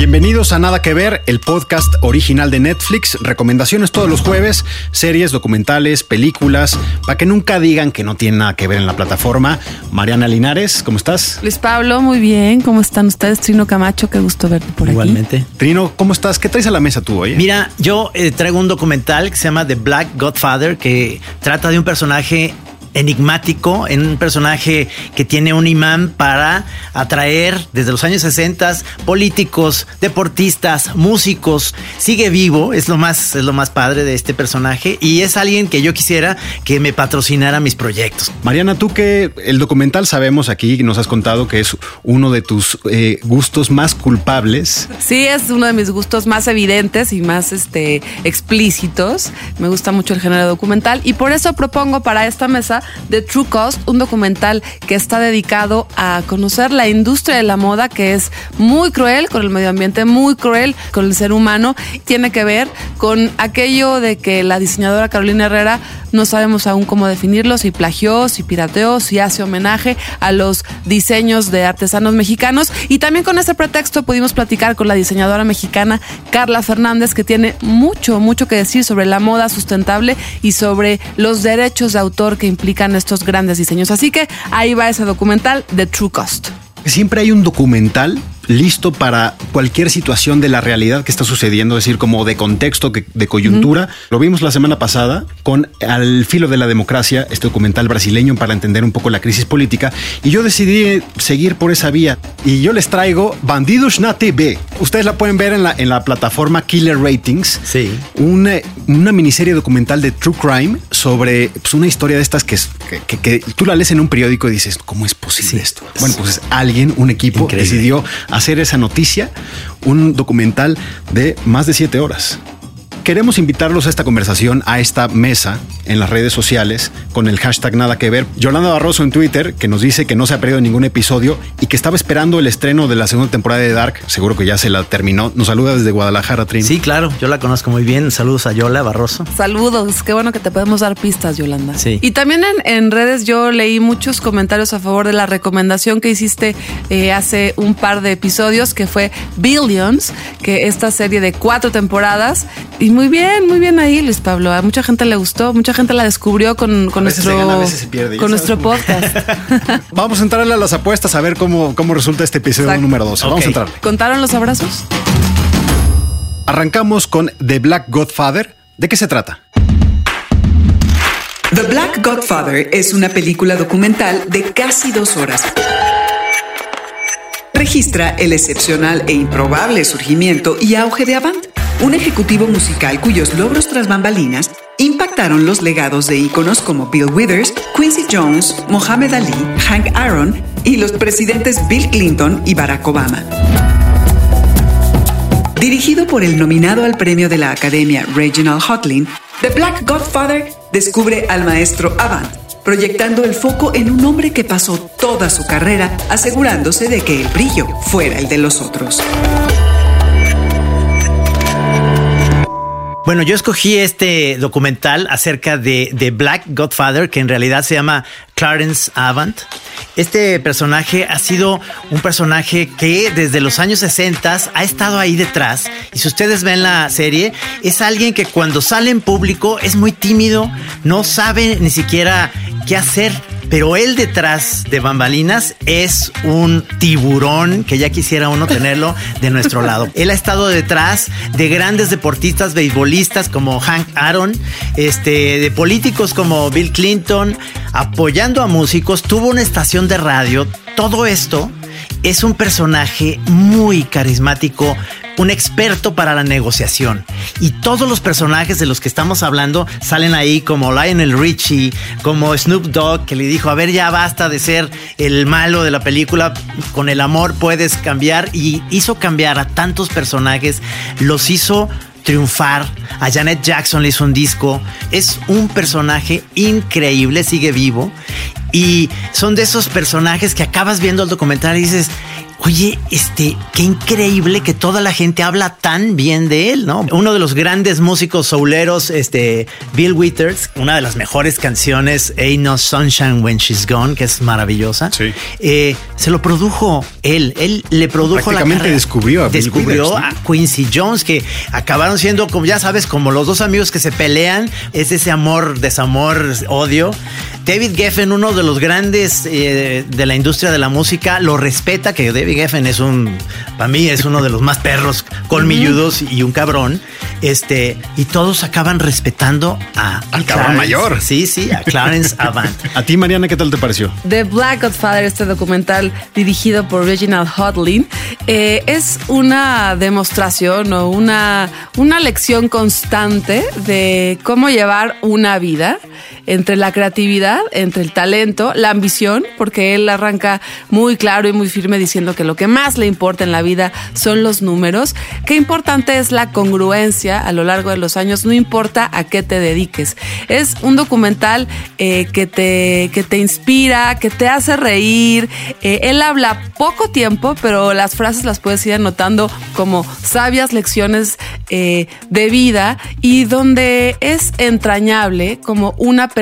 Bienvenidos a Nada que Ver, el podcast original de Netflix. Recomendaciones todos los jueves, series, documentales, películas, para que nunca digan que no tienen nada que ver en la plataforma. Mariana Linares, ¿cómo estás? Luis Pablo, muy bien. ¿Cómo están ustedes? Trino Camacho, qué gusto verte por Igualmente. Trino, ¿cómo estás? ¿Qué traes a la mesa tú hoy? Mira, yo eh, traigo un documental que se llama The Black Godfather, que trata de un personaje enigmático, en un personaje que tiene un imán para atraer desde los años 60 políticos, deportistas, músicos. Sigue vivo, es lo más es lo más padre de este personaje y es alguien que yo quisiera que me patrocinara mis proyectos. Mariana, tú que el documental sabemos aquí, nos has contado que es uno de tus eh, gustos más culpables. Sí, es uno de mis gustos más evidentes y más este, explícitos. Me gusta mucho el género documental y por eso propongo para esta mesa The True Cost, un documental que está dedicado a conocer la industria de la moda que es muy cruel con el medio ambiente, muy cruel con el ser humano. Tiene que ver con aquello de que la diseñadora Carolina Herrera no sabemos aún cómo definirlo, si plagió, si pirateó, si hace homenaje a los diseños de artesanos mexicanos. Y también con ese pretexto pudimos platicar con la diseñadora mexicana Carla Fernández, que tiene mucho, mucho que decir sobre la moda sustentable y sobre los derechos de autor que estos grandes diseños. Así que ahí va ese documental de True Cost. Siempre hay un documental listo para cualquier situación de la realidad que está sucediendo, es decir, como de contexto, de coyuntura. Lo vimos la semana pasada con Al filo de la democracia, este documental brasileño para entender un poco la crisis política, y yo decidí seguir por esa vía. Y yo les traigo Bandidos na TV. Ustedes la pueden ver en la, en la plataforma Killer Ratings. Sí. Una, una miniserie documental de True Crime sobre pues, una historia de estas que, es- que, que- que tú la lees en un periódico y dices, ¿cómo es posible Sí. esto? Bueno, pues alguien, un equipo, Increíble. decidió hacer esa noticia, un documental de más de siete horas. Queremos invitarlos a esta conversación, a esta mesa en las redes sociales con el hashtag nada que ver. Yolanda Barroso en Twitter, que nos dice que no se ha perdido ningún episodio y que estaba esperando el estreno de la segunda temporada de Dark. Seguro que ya se la terminó. Nos saluda desde Guadalajara, Trin. Sí, claro, yo la conozco muy bien. Saludos a Yola Barroso. Saludos, qué bueno que te podemos dar pistas, Yolanda. Sí. Y también en, en redes yo leí muchos comentarios a favor de la recomendación que hiciste eh, hace un par de episodios, que fue Billions, que esta serie de cuatro temporadas. Y muy bien, muy bien ahí, Luis Pablo. A mucha gente le gustó, mucha gente la descubrió con, con nuestro, gana, pierde, con nuestro cómo. podcast. Vamos a entrarle a las apuestas a ver cómo, cómo resulta este episodio Exacto. número 12. Vamos a entrarle. ¿Contaron los abrazos? Arrancamos con The Black Godfather. ¿De qué se trata? The Black Godfather es una película documental de casi dos horas. Registra el excepcional e improbable surgimiento y auge de Avant, un ejecutivo musical cuyos logros tras bambalinas impactaron los legados de íconos como Bill Withers, Quincy Jones, Mohammed Ali, Hank Aaron y los presidentes Bill Clinton y Barack Obama. Dirigido por el nominado al premio de la Academia Reginald Hotlin, The Black Godfather descubre al maestro Avant, proyectando el foco en un hombre que pasó toda su carrera asegurándose de que el brillo fuera el de los otros. Bueno, yo escogí este documental acerca de, de Black Godfather, que en realidad se llama Clarence Avant. Este personaje ha sido un personaje que desde los años 60 ha estado ahí detrás. Y si ustedes ven la serie, es alguien que cuando sale en público es muy tímido, no sabe ni siquiera qué hacer. Pero él detrás de bambalinas es un tiburón que ya quisiera uno tenerlo de nuestro lado. Él ha estado detrás de grandes deportistas beisbolistas como Hank Aaron, este, de políticos como Bill Clinton, apoyando a músicos, tuvo una estación de radio. Todo esto es un personaje muy carismático, un experto para la negociación. Y todos los personajes de los que estamos hablando salen ahí como Lionel Richie, como Snoop Dogg, que le dijo, a ver, ya basta de ser el malo de la película, con el amor puedes cambiar. Y hizo cambiar a tantos personajes, los hizo triunfar. A Janet Jackson le hizo un disco. Es un personaje increíble, sigue vivo. Y son de esos personajes que acabas viendo el documental y dices, Oye, este, qué increíble que toda la gente habla tan bien de él, ¿no? Uno de los grandes músicos souleros, este, Bill Withers, una de las mejores canciones, Ain't No Sunshine When She's Gone, que es maravillosa. Sí. Eh, se lo produjo él. Él le produjo la carrera. descubrió a Bill Descubrió Withers, ¿no? a Quincy Jones, que acabaron siendo, como ya sabes, como los dos amigos que se pelean. Es ese amor, desamor, odio. David Geffen, uno de los grandes eh, de la industria de la música, lo respeta, que David Geffen es un, para mí es uno de los más perros, colmilludos y un cabrón. Este, y todos acaban respetando a Al cabrón mayor. Sí, sí, a Clarence Avant. A ti, Mariana, ¿qué tal te pareció? The Black Godfather, este documental dirigido por Reginald Hodlin, eh, es una demostración o una, una lección constante de cómo llevar una vida entre la creatividad, entre el talento, la ambición, porque él arranca muy claro y muy firme diciendo que lo que más le importa en la vida son los números. Qué importante es la congruencia a lo largo de los años, no importa a qué te dediques. Es un documental eh, que, te, que te inspira, que te hace reír. Eh, él habla poco tiempo, pero las frases las puedes ir anotando como sabias lecciones eh, de vida y donde es entrañable como una persona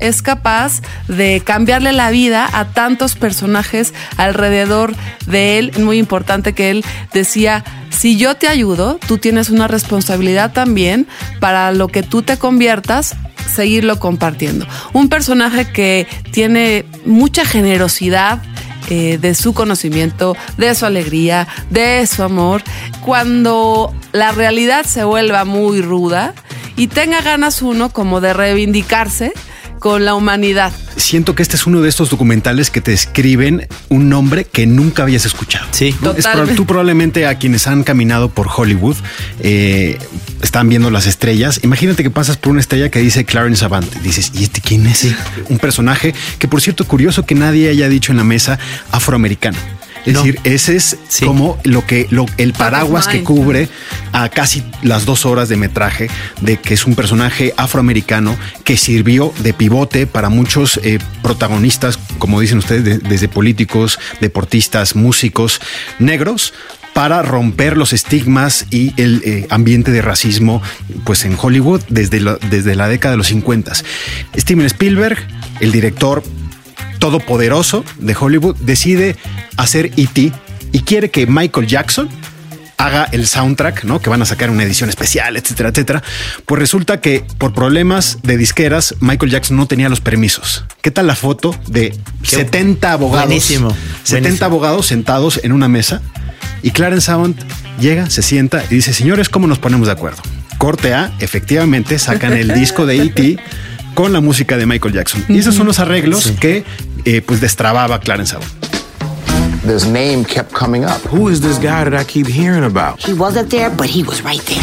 es capaz de cambiarle la vida a tantos personajes alrededor de él. Muy importante que él decía, si yo te ayudo, tú tienes una responsabilidad también para lo que tú te conviertas seguirlo compartiendo. Un personaje que tiene mucha generosidad, eh, de su conocimiento, de su alegría, de su amor, cuando la realidad se vuelva muy ruda y tenga ganas uno como de reivindicarse con la humanidad. Siento que este es uno de estos documentales que te escriben un nombre que nunca habías escuchado. Sí. ¿no? Es tú probablemente a quienes han caminado por Hollywood eh, están viendo las estrellas. Imagínate que pasas por una estrella que dice Clarence Avant. Dices, ¿y este quién es? Un personaje que, por cierto, curioso que nadie haya dicho en la mesa afroamericano. Es No. decir, ese es Sí. como lo que lo, el paraguas que cubre a casi las dos horas de metraje de que es un personaje afroamericano que sirvió de pivote para muchos eh, protagonistas, como dicen ustedes, de- desde políticos, deportistas, músicos negros para romper los estigmas y el eh, ambiente de racismo pues en Hollywood desde, la- desde la década de los 50. Steven Spielberg, el director todopoderoso de Hollywood, decide hacer E.T. y quiere que Michael Jackson haga el soundtrack, ¿no? Que van a sacar una edición especial, etcétera, etcétera. Pues resulta que por problemas de disqueras, Michael Jackson no tenía los permisos. ¿Qué tal la foto de 70 abogados? buenísimo, 70 buenísimo. abogados sentados en una mesa y Clarence Avant llega, se sienta y dice, señores, ¿cómo nos ponemos de acuerdo? Corte A, efectivamente, sacan el disco de E.T. con la música de Michael Jackson. Y esos son los arreglos que eh, pues destrababa Clarence Avant. This name kept coming up. Who is this guy that I keep hearing about? He wasn't there, but he was right there.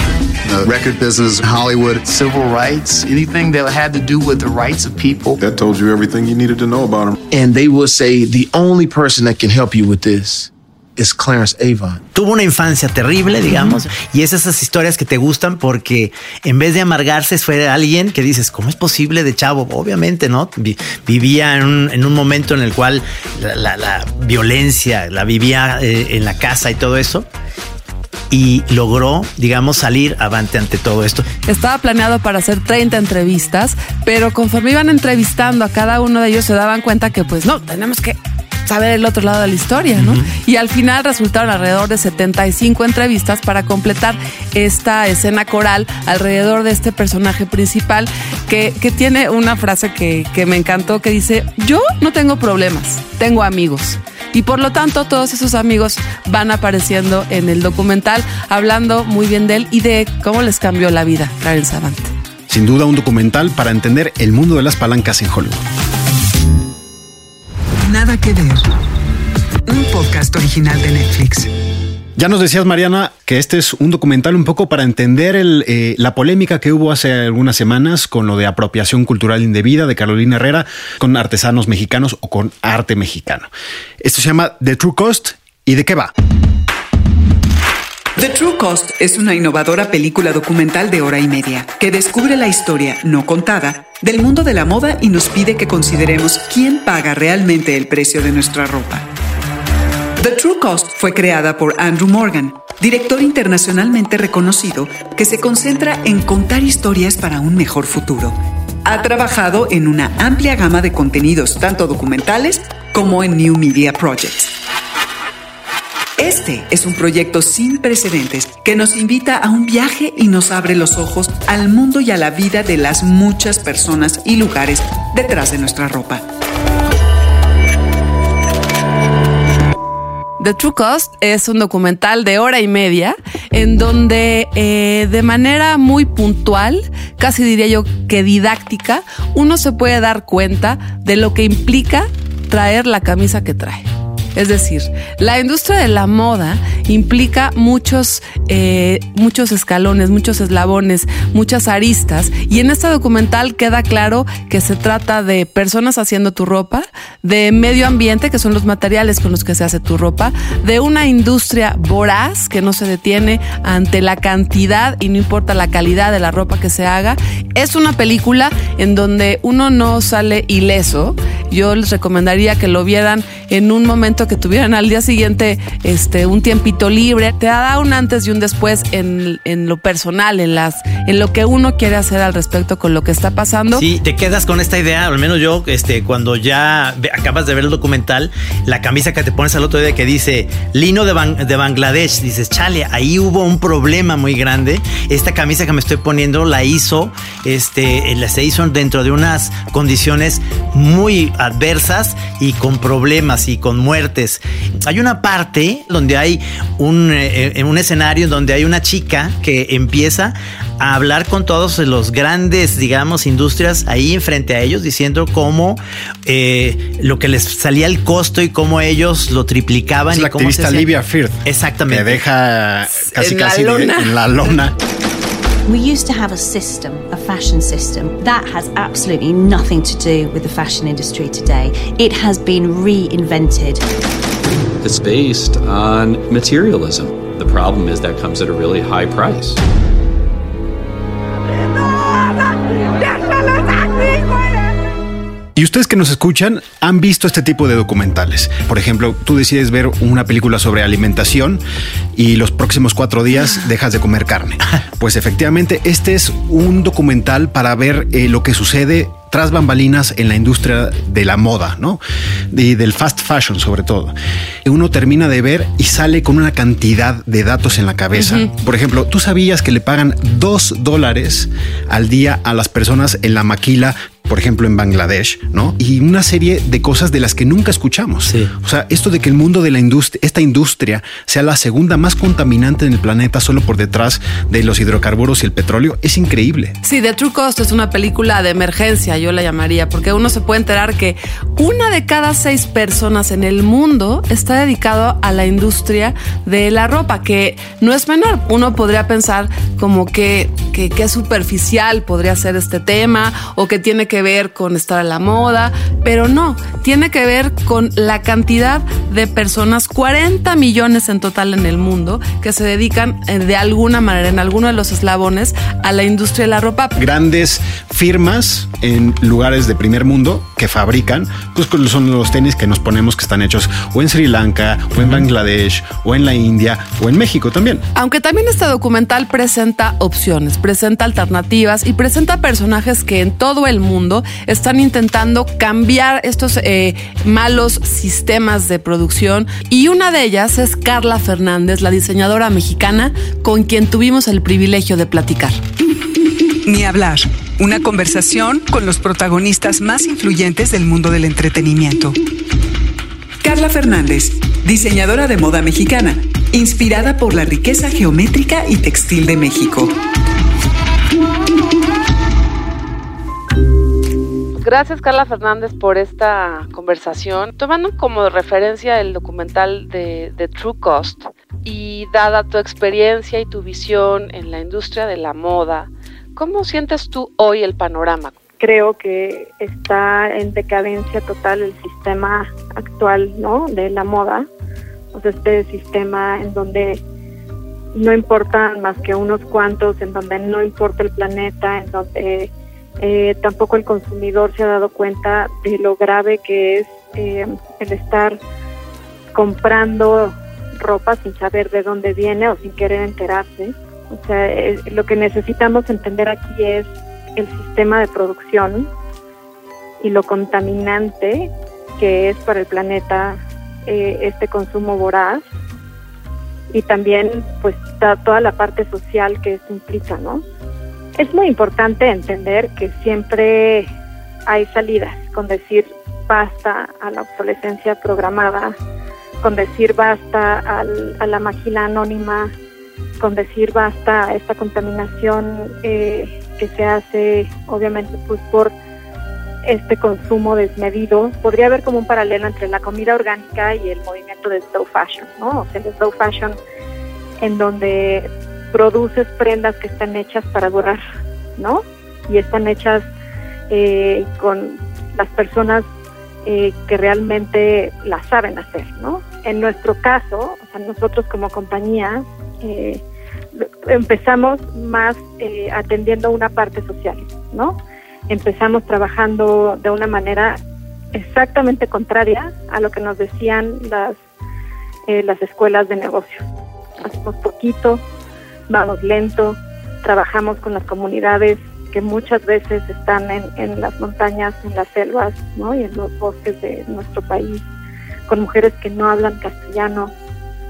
the record business, Hollywood. civil rights, anything that had to do with the rights of people. That told you everything you needed to know about him. And they will say the only person that can help you with this is Clarence Avon. Tuvo una infancia terrible, digamos, y es esas historias que te gustan porque en vez de amargarse fue alguien que dices, ¿cómo es posible de chavo? Obviamente, ¿no? Vi- vivía en un, en un momento en el cual la, la- la violencia la vivía eh, en la casa y todo eso. Y logró, digamos, salir avante ante todo esto. Estaba planeado para hacer 30 entrevistas, pero conforme iban entrevistando a cada uno de ellos se daban cuenta que pues no, tenemos que saber el otro lado de la historia, ¿no? Y al final resultaron alrededor de 75 entrevistas para completar esta escena coral alrededor de este personaje principal que, que tiene una frase que, que me encantó que dice, yo no tengo problemas, tengo amigos. Y por lo tanto, todos esos amigos van apareciendo en el documental, hablando muy bien de él y de cómo les cambió la vida, Clarence Avant. Sin duda un documental para entender el mundo de las palancas en Hollywood. Nada que ver. Un podcast original de Netflix. Ya nos decías, Mariana, que este es un documental un poco para entender eh, la polémica que hubo hace algunas semanas con lo de apropiación cultural indebida de Carolina Herrera con artesanos mexicanos o con arte mexicano. Esto se llama The True Cost. ¿Y de qué va? The True Cost es una innovadora película documental de hora y media que descubre la historia no contada del mundo de la moda y nos pide que consideremos quién paga realmente el precio de nuestra ropa. The True Cost fue creada por Andrew Morgan, director internacionalmente reconocido que se concentra en contar historias para un mejor futuro. Ha trabajado en una amplia gama de contenidos, tanto documentales como en New Media Projects. Este es un proyecto sin precedentes que nos invita a un viaje y nos abre los ojos al mundo y a la vida de las muchas personas y lugares detrás de nuestra ropa. The True Cost es un documental de hora y media en donde eh, de manera muy puntual, casi diría yo que didáctica, uno se puede dar cuenta de lo que implica traer la camisa que trae. Es decir, la industria de la moda implica muchos, eh, muchos escalones, muchos eslabones, muchas aristas. Y en este documental queda claro que se trata de personas haciendo tu ropa, de medio ambiente, que son los materiales con los que se hace tu ropa, de una industria voraz que no se detiene ante la cantidad y no importa la calidad de la ropa que se haga. Es una película en donde uno no sale ileso. Yo les recomendaría que lo vieran en un momento que tuvieran al día siguiente este, un tiempito libre. Te da un antes y un después en, en lo personal, en, las, en lo que uno quiere hacer al respecto con lo que está pasando. Sí, te quedas con esta idea, al menos yo, este, cuando ya acabas de ver el documental, la camisa que te pones al otro día que dice lino de, de Bangladesh, dices, chale, ahí hubo un problema muy grande. Esta camisa que me estoy poniendo la hizo, este, la se hizo dentro de unas condiciones muy adversas y con problemas y con Hay una parte donde hay un, eh, un escenario donde hay una chica que empieza a hablar con todos los grandes, digamos, industrias ahí enfrente a ellos, diciendo cómo eh, lo que les salía el costo y cómo ellos lo triplicaban. Es y la cómo activista se Livia Firth. Exactamente. Que deja casi En la casi de- en la lona. We used to have a system, a fashion system. That has absolutely nothing to do with the fashion industry today. It has been reinvented. It's based on materialism. The problem is that comes at a really high price. Y ustedes que nos escuchan han visto este tipo de documentales. Por ejemplo, tú decides ver una película sobre alimentación y los próximos cuatro días dejas de comer carne. Pues efectivamente, este es un documental para ver eh, lo que sucede tras bambalinas en la industria de la moda, ¿no? Y del fast fashion sobre todo. Uno termina de ver y sale con una cantidad de datos en la cabeza. Por ejemplo, ¿tú sabías que le pagan dos dólares al día a las personas en la maquila por ejemplo, en Bangladesh, ¿no? Y una serie de cosas de las que nunca escuchamos. O sea, esto de que el mundo de la industria, esta industria sea la segunda más contaminante en el planeta solo por detrás de los hidrocarburos y el petróleo, es increíble. Sí, The True Cost es una película de emergencia, yo la llamaría, porque uno se puede enterar que una de cada seis personas en el mundo está dedicado a la industria de la ropa, que no es menor. Uno podría pensar como que, que, que superficial podría ser este tema o que tiene que ver con estar a la moda, pero no, tiene que ver con la cantidad de personas, 40 millones en total en el mundo, que se dedican eh, de alguna manera, en alguno de los eslabones, a la industria de la ropa. Grandes firmas en lugares de primer mundo que fabrican, pues son los tenis que nos ponemos que están hechos o en Sri Lanka, o en Bangladesh, o en la India, o en México también. Aunque también este documental presenta opciones, presenta alternativas y presenta personajes que en todo el mundo están intentando cambiar estos eh, malos sistemas de producción. Y una de ellas es Carla Fernández, la diseñadora mexicana con quien tuvimos el privilegio de platicar. Ni hablar. Una conversación con los protagonistas más influyentes del mundo del entretenimiento. Carla Fernández, diseñadora de moda mexicana, inspirada por la riqueza geométrica y textil de México. Gracias Carla Fernández por esta conversación. Tomando como referencia el documental de, True Cost y dada tu experiencia y tu visión en la industria de la moda, ¿cómo sientes tú hoy el panorama? Creo que está en decadencia total el sistema actual ¿no? de la moda, o sea, este sistema en donde no importan más que unos cuantos, en donde no importa el planeta, en donde eh, tampoco el consumidor se ha dado cuenta de lo grave que es eh, el estar comprando ropa sin saber de dónde viene o sin querer enterarse. O sea, eh, lo que necesitamos entender aquí es el sistema de producción y lo contaminante que es para el planeta eh, este consumo voraz y también pues toda la parte social que esto implica, ¿no? Es muy importante entender que siempre hay salidas, con decir basta a la obsolescencia programada, con decir basta al, a la máquina anónima, con decir basta a esta contaminación eh, que se hace obviamente pues por este consumo desmedido. Podría haber como un paralelo entre la comida orgánica y el movimiento de slow fashion, ¿no? O sea, el slow fashion en donde produces prendas que están hechas para durar, ¿no? Y están hechas eh, con las personas eh, que realmente las saben hacer, ¿no? En nuestro caso, o sea, nosotros como compañía eh, empezamos más atendiendo una parte social, ¿no? Empezamos trabajando de una manera exactamente contraria a lo que nos decían las las escuelas de negocio. Hacemos poquito, vamos lento, trabajamos con las comunidades que muchas veces están en, en las montañas, en las selvas ¿no? y en los bosques de nuestro país, con mujeres que no hablan castellano,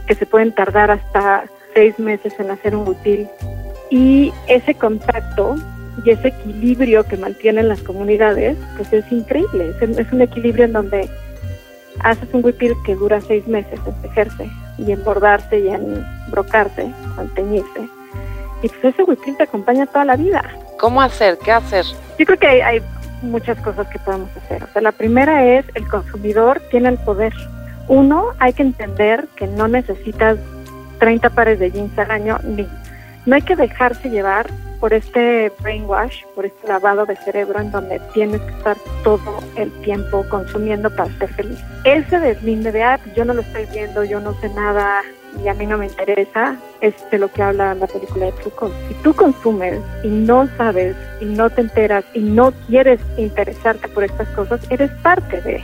que se pueden tardar hasta seis meses en hacer un butil. Y ese contacto y ese equilibrio que mantienen las comunidades, pues es increíble. Es, es un equilibrio en donde haces un huipil que dura seis meses en tejerse y en bordarse y en brocarse, en teñirse. Y pues ese huipil te acompaña toda la vida. ¿Cómo hacer? ¿Qué hacer? Yo creo que hay, hay muchas cosas que podemos hacer. O sea, la primera es el consumidor tiene el poder. Uno, hay que entender que no necesitas 30 pares de jeans al año, ni no hay que dejarse llevar por este brainwash, por este lavado de cerebro en donde tienes que estar todo el tiempo consumiendo para ser feliz. Ese deslinde de, ah, yo no lo estoy viendo, yo no sé nada y a mí no me interesa, es de lo que habla la película de Truco. Si tú consumes y no sabes y no te enteras y no quieres interesarte por estas cosas, eres parte de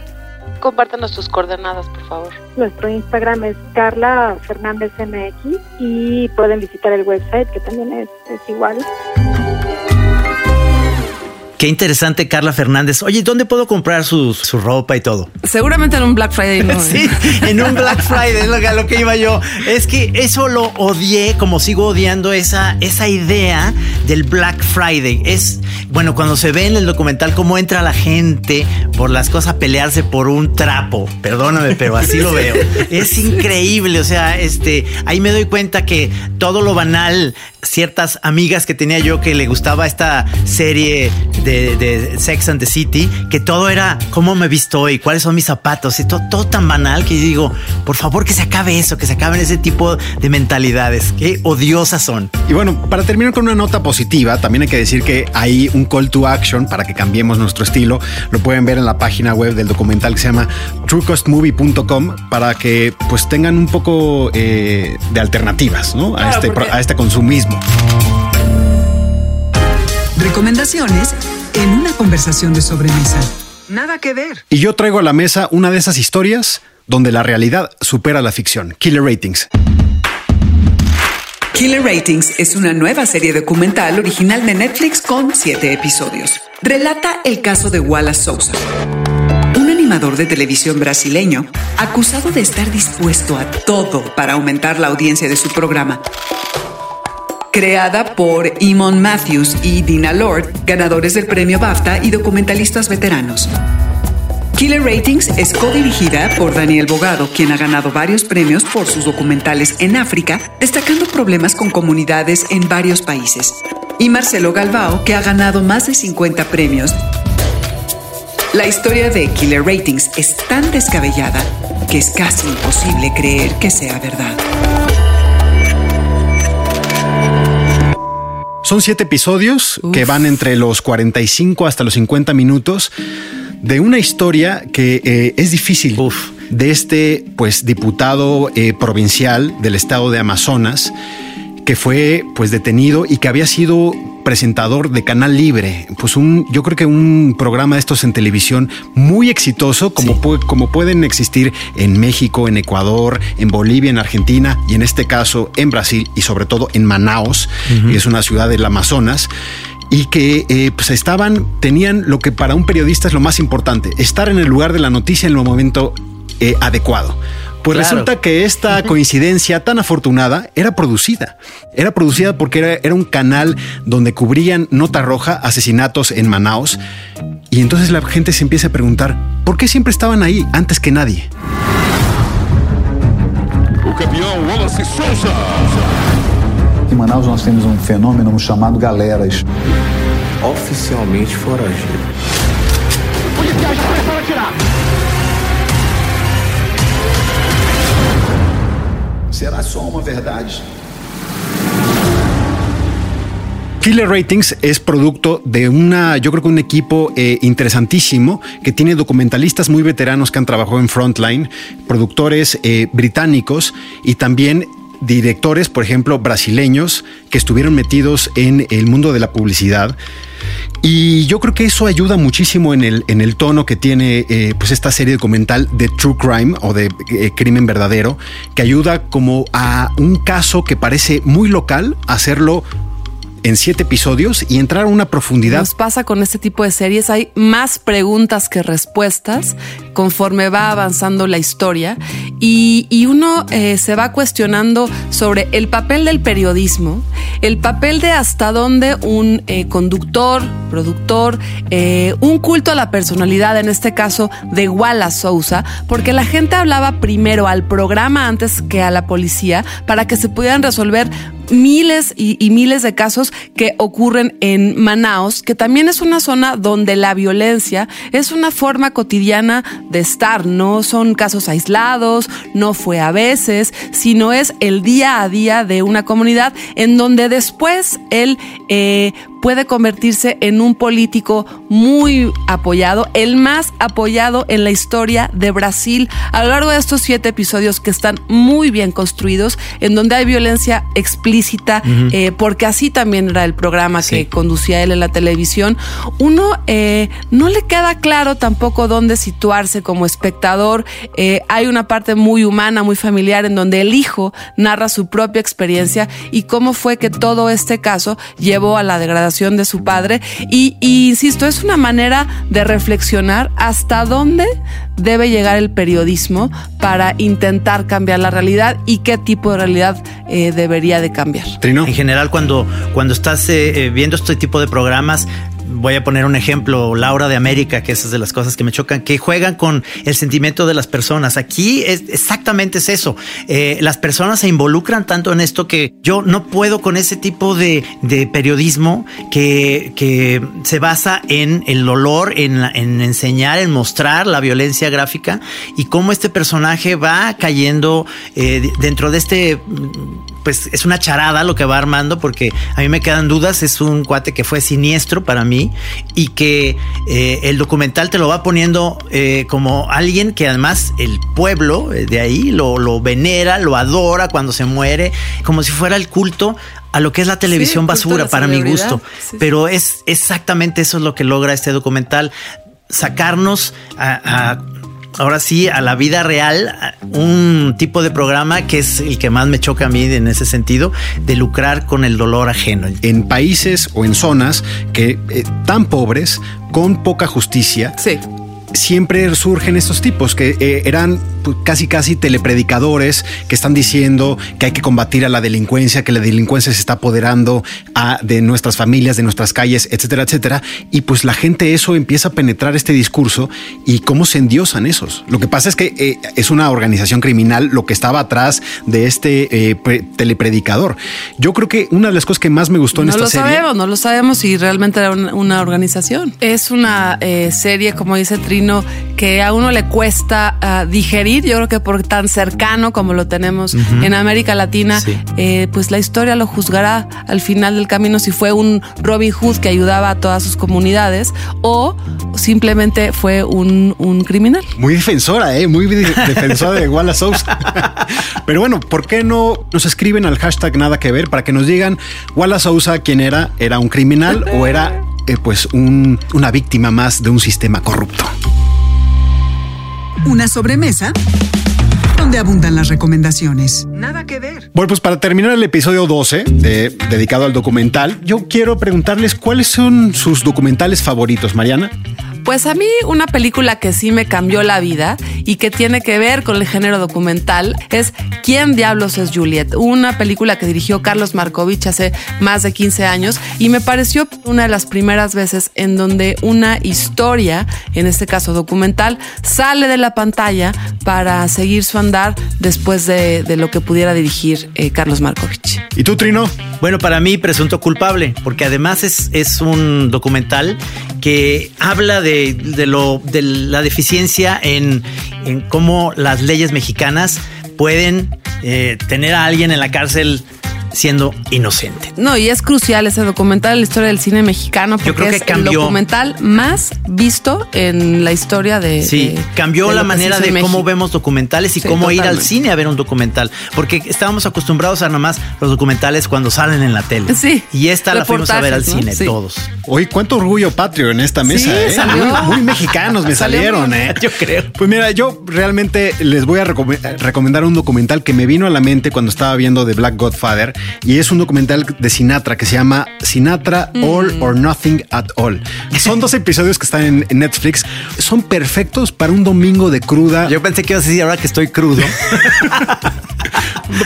compártanos tus coordenadas, por favor. Nuestro Instagram es Carla Fernández MX y pueden visitar el website que también es igual. Qué interesante, Carla Fernández. Oye, ¿dónde puedo comprar su, su ropa y todo? Seguramente en un Black Friday. ¿no? sí, en un Black Friday es lo que, lo que iba yo. Es que eso lo odié, como sigo odiando esa, esa idea del Black Friday. Es, bueno, cuando se ve en el documental cómo entra la gente por las cosas a pelearse por un trapo. Perdóname, pero así lo veo. Es increíble. O sea, este, ahí me doy cuenta que todo lo banal, ciertas amigas que tenía yo que le gustaba esta serie de, de Sex and the City, que todo era cómo me he visto hoy, cuáles son mis zapatos, y todo, todo tan banal que yo digo, por favor que se acabe eso, que se acaben ese tipo de mentalidades, qué odiosas son. Y bueno, para terminar con una nota positiva, también hay que decir que hay un call to action para que cambiemos nuestro estilo. Lo pueden ver en la página web del documental que se llama truecostmovie.com para que pues tengan un poco eh, de alternativas ¿no? a, Claro, este, porque- a este consumismo. Recomendaciones en una conversación de sobremesa. Nada que ver. Y yo traigo a la mesa una de esas historias donde la realidad supera la ficción. Killer Ratings. Killer Ratings es una nueva serie documental original de Netflix con siete episodios. Relata el caso de Wallace Sousa, un animador de televisión brasileño acusado de estar dispuesto a todo para aumentar la audiencia de su programa. Creada por Eamon Matthews y Dina Lord, ganadores del premio BAFTA y documentalistas veteranos. Killer Ratings es codirigida por Daniel Bogado, quien ha ganado varios premios por sus documentales en África, destacando problemas con comunidades en varios países. Y Marcelo Galbao, que ha ganado más de 50 premios. La historia de Killer Ratings es tan descabellada que es casi imposible creer que sea verdad. Son siete episodios que van entre los 45 hasta los 50 minutos de una historia que eh, es difícil. De este, pues, diputado eh, provincial del estado de Amazonas que fue pues detenido y que había sido presentador de Canal Libre, pues un, yo creo que un programa de estos en televisión muy exitoso, como, como pueden existir en México, en Ecuador, en Bolivia, en Argentina y en este caso en Brasil y sobre todo en Manaos, que es una ciudad del Amazonas y que eh, pues estaban, tenían lo que para un periodista es lo más importante, estar en el lugar de la noticia en el momento eh, adecuado. Pues resulta que esta coincidencia tan afortunada era producida. Era producida porque era, era, un canal donde cubrían Nota Roja, asesinatos en Manaos. Y entonces la gente se empieza a preguntar, ¿por qué siempre estaban ahí antes que nadie? Em Manaus nós temos um fenômeno chamado galeras. Oficialmente foragido. Policiais começaram a atirar. Será só uma verdade. Killer Ratings es producto de una, yo creo que un equipo eh, interesantísimo que tiene documentalistas muy veteranos que han trabajado en Frontline, productores eh, británicos y también directores, por ejemplo, brasileños que estuvieron metidos en el mundo de la publicidad. Y yo creo que eso ayuda muchísimo en el, en el tono que tiene eh, pues esta serie documental de True Crime o de eh, Crimen Verdadero, que ayuda como a un caso que parece muy local, hacerlo en siete episodios y entrar a una profundidad. Nos pasa con este tipo de series, hay más preguntas que respuestas conforme va avanzando la historia y, uno eh, se va cuestionando sobre el papel del periodismo, el papel de hasta dónde un eh, conductor, productor, eh, un culto a la personalidad, en este caso de Wallace Sousa, porque la gente hablaba primero al programa antes que a la policía para que se pudieran resolver miles y, miles de casos que ocurren en Manaos, que también es una zona donde la violencia es una forma cotidiana de estar, no son casos aislados, no fue a veces, sino es el día a día de una comunidad en donde después él eh, puede convertirse en un político muy apoyado, el más apoyado en la historia de Brasil a lo largo de estos siete episodios que están muy bien construidos, en donde hay violencia explícita, uh -huh. eh, porque así también era el programa sí. que conducía él en la televisión. Uno eh, no le queda claro tampoco dónde situarse como espectador. Eh, hay una parte muy humana, muy familiar, en donde el hijo narra su propia experiencia y cómo fue que todo este caso llevó a la degradación de su padre. Y, y, insisto, es una manera de reflexionar hasta dónde debe llegar el periodismo para intentar cambiar la realidad y qué tipo de realidad eh, debería de cambiar. Trino. En general, cuando, cuando estás eh, viendo este tipo de programas, voy a poner un ejemplo, Laura de América, que esas de las cosas que me chocan, que juegan con el sentimiento de las personas. Aquí es exactamente es eso. Eh, las personas se involucran tanto en esto que yo no puedo con ese tipo de, de periodismo que, que, se basa en el dolor, en, en, enseñar, en mostrar la violencia gráfica y cómo este personaje va cayendo eh, dentro de este pues es una charada lo que va armando porque a mí me quedan dudas, es un cuate que fue siniestro para mí y que eh, el documental te lo va poniendo eh, como alguien que además el pueblo de ahí lo, lo, venera, lo adora cuando se muere, como si fuera el culto a lo que es la televisión sí, basura para mi gusto. Sí, Pero es exactamente eso es lo que logra este documental, sacarnos a, a ahora sí a la vida real un tipo de programa que es el que más me choca a mí en ese sentido de lucrar con el dolor ajeno. En países o en zonas que eh, tan pobres con poca justicia. Sí siempre surgen estos tipos que eh, eran casi casi telepredicadores que están diciendo que hay que combatir a la delincuencia, que la delincuencia se está apoderando a, de nuestras familias, de nuestras calles, etcétera, etcétera. Y pues la gente eso empieza a penetrar este discurso y cómo se endiosan esos. Lo que pasa es que eh, es una organización criminal lo que estaba atrás de este eh, telepredicador. Yo creo que una de las cosas que más me gustó en no esta lo serie. sabemos, no lo sabemos si realmente era una, una organización. Es una serie, como dice Trino, que a uno le cuesta uh, digerir Yo creo que por tan cercano como lo tenemos en América Latina, Sí. eh, pues la historia lo juzgará al final del camino si fue un Robin Hood que ayudaba a todas sus comunidades o simplemente fue un, un criminal. Muy defensora, ¿eh? Muy de- defensora de Wallace. Pero bueno, ¿por qué no nos escriben al hashtag nada que ver para que nos digan Wallace Sousa quién era? ¿Era un criminal o era eh, pues un- una víctima más de un sistema corrupto? Una sobremesa donde abundan las recomendaciones. Nada que ver. Bueno, pues para terminar el episodio 12 de- dedicado al documental, yo quiero preguntarles cuáles son sus documentales favoritos, Mariana. Pues a mí una película que sí me cambió la vida y que tiene que ver con el género documental es ¿Quién diablos es Juliet? Una película que dirigió Carlos Markovich hace más de 15 años y me pareció una de las primeras veces en donde una historia, en este caso documental, sale de la pantalla para seguir su andar después de, lo que pudiera dirigir eh, Carlos Markovich. ¿Y tú, Trino? Bueno, para mí, presunto culpable, porque además es, es un documental que habla de, de lo, de la deficiencia en, en cómo las leyes mexicanas pueden eh, tener a alguien en la cárcel siendo inocente. No, y es crucial ese documental en la historia del cine mexicano porque creo que es el documental más visto en la historia de Sí, de- cambió de la manera de cómo México. vemos documentales y Sí, cómo ir al cine a ver un documental, porque estábamos acostumbrados a nomás los documentales cuando salen en la tele. Sí, Y esta la fuimos a ver al cine Sí. todos. Oye, cuánto orgullo patrio en esta mesa, Sí, ¿eh? salió. Muy, muy mexicanos me Salió salieron, muy- ¿eh? Yo creo. Pues mira, yo realmente les voy a recome- recomendar un documental que me vino a la mente cuando estaba viendo The Black Godfather y es un documental de Sinatra que se llama Sinatra All or Nothing at All. Son dos episodios que están en, en Netflix. Son perfectos para un domingo de cruda. Yo pensé que ibas a decir ahora que estoy crudo.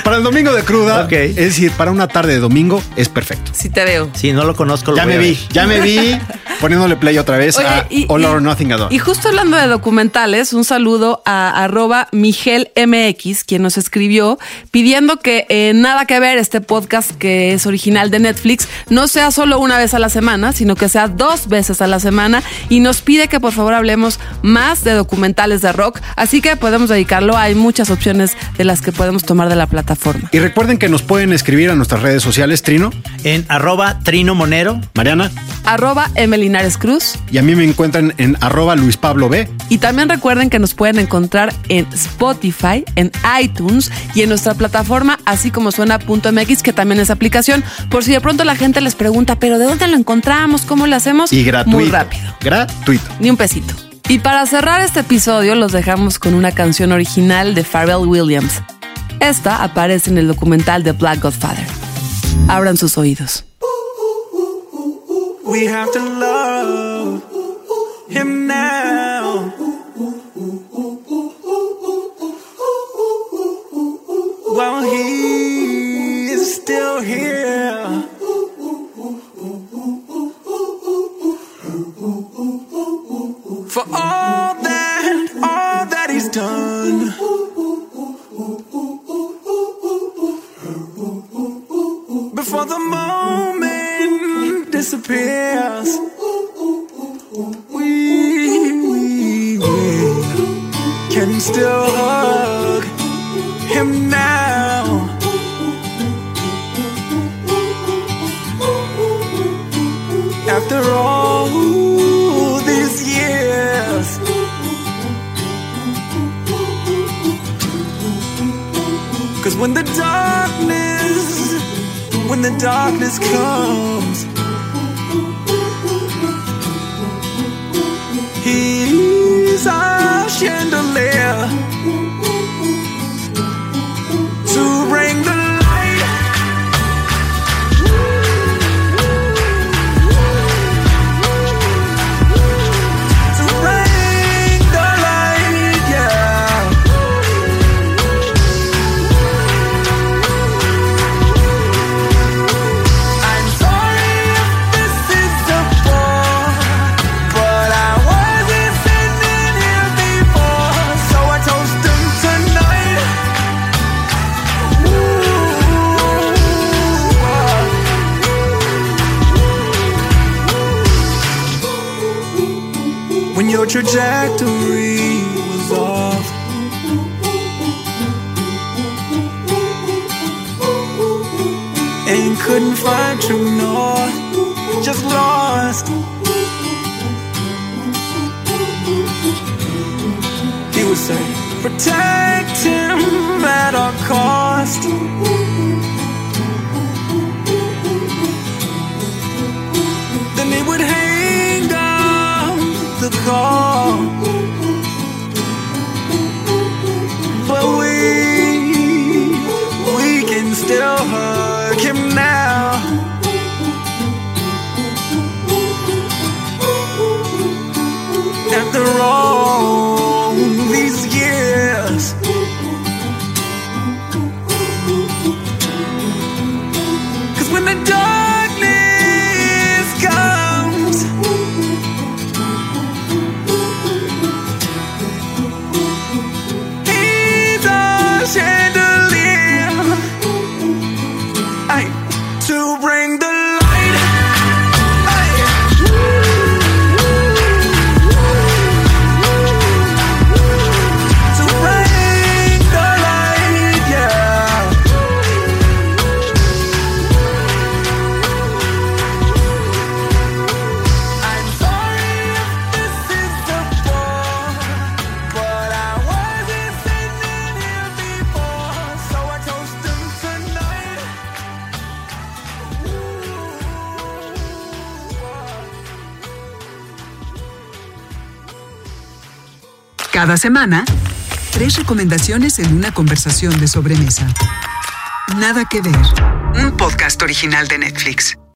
para el domingo de cruda, Ok. es decir, para una tarde de domingo es perfecto. Sí te veo. Sí, no lo conozco. Lo Ya voy me a vi, ver. ya me vi poniéndole play otra vez Oye, a y- All y- or Nothing at All. Y justo hablando de documentales, un saludo a arroba Miguel MX, quien nos escribió pidiendo que eh, nada que ver este podcast que es original de Netflix no sea solo una vez a la semana, sino que sea dos veces a la semana y nos pide que por favor hablemos más de documentales de rock, así que podemos dedicarlo. Hay muchas opciones de las que podemos tomar de la plataforma. Y recuerden que nos pueden escribir a nuestras redes sociales, Trino, En arroba Trino Monero. Mariana, Arroba Emelinares Cruz. y a mí me encuentran en arroba Luis Pablo B. Y también recuerden que nos pueden encontrar en Spotify, en iTunes y en nuestra plataforma, así como suena .mx, que también es aplicación. Por si de pronto la gente les pregunta, ¿pero de dónde lo encontramos? ¿Cómo lo hacemos? Y gratuito. Muy rápido. Gratuito. Ni un pesito. Y para cerrar este episodio, los dejamos con una canción original de Pharrell Williams. Esta aparece en el documental de Black Godfather. Abran sus oídos. We have to love him now. While he is still here. When the darkness, when the darkness comes, He's our chandelier when your trajectory was off. And couldn't find true north, just lost. He would say, protect him at all cost. Call. But we, we can still hug him now. After all these years. Cause when the darkness Cada semana, tres recomendaciones en una conversación de sobremesa. Nada que ver. Un podcast original de Netflix.